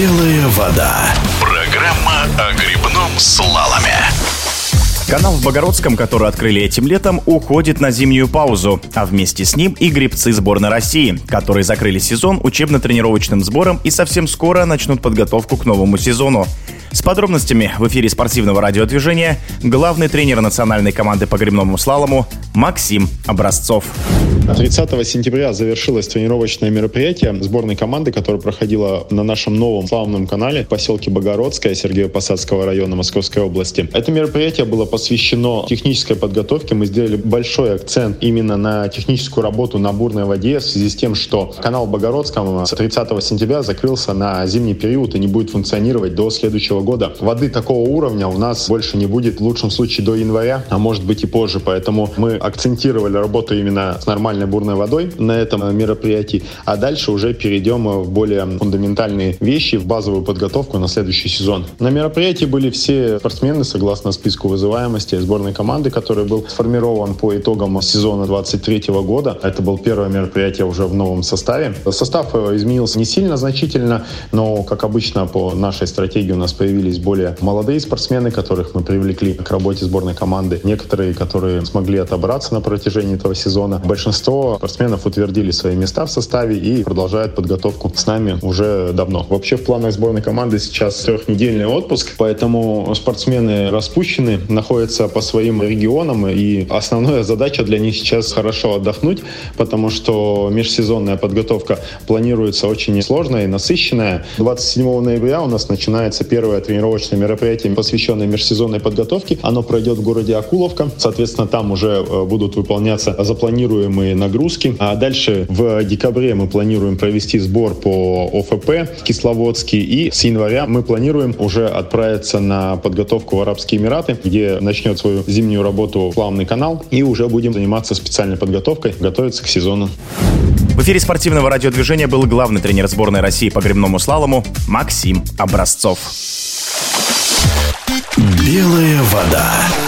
Белая вода. Программа о грибном слаломе. Канал в Богородском, который открыли этим летом, уходит на зимнюю паузу, а вместе с ним и гребцы сборной России, которые закрыли сезон учебно-тренировочным сбором и совсем скоро начнут подготовку к новому сезону. С подробностями в эфире спортивного радиодвижения главный тренер национальной команды по гребному слалому Максим Образцов. 30 сентября завершилось тренировочное мероприятие сборной команды, которое проходило на нашем новом славном канале в поселке Богородское Сергеево-Посадского района Московской области. Это мероприятие было посвящено технической подготовке. Мы сделали большой акцент именно на техническую работу на бурной воде в связи с тем, что канал Богородском с 30 сентября закрылся на зимний период и не будет функционировать до следующего года. Воды такого уровня у нас больше не будет в лучшем случае до января, а может быть и позже. Поэтому мы акцентировали работу именно с нормальной бурной водой на этом мероприятии, а дальше уже перейдем в более фундаментальные вещи, в базовую подготовку на следующий сезон. На мероприятии были все спортсмены согласно списку вызываемости сборной команды, который был сформирован по итогам сезона 23 года. Это было первое мероприятие уже в новом составе. Состав изменился не сильно значительно, но, как обычно, по нашей стратегии у нас появились более молодые спортсмены, которых мы привлекли к работе сборной команды. Некоторые, которые смогли отобрать отобраться на протяжении этого сезона. Большинство спортсменов утвердили свои места в составе и продолжают подготовку с нами уже давно. Вообще в планах сборной команды сейчас трехнедельный отпуск, поэтому спортсмены распущены, находятся по своим регионам, и основная задача для них сейчас хорошо отдохнуть, потому что межсезонная подготовка планируется очень сложная и насыщенная. 27 ноября у нас начинается первое тренировочное мероприятие, посвященное межсезонной подготовке. Оно пройдет в городе Акуловка. Соответственно, там уже э, будут выполняться запланируемые нагрузки. А дальше в декабре мы планируем провести сбор по ОФП Кисловодский. И с января мы планируем уже отправиться на подготовку в Арабские Эмираты, где начнет свою зимнюю работу плавный канал. И уже будем заниматься специальной подготовкой, готовиться к сезону. В эфире спортивного радиодвижения был главный тренер сборной России по гребному слалому Максим Образцов. Белая вода.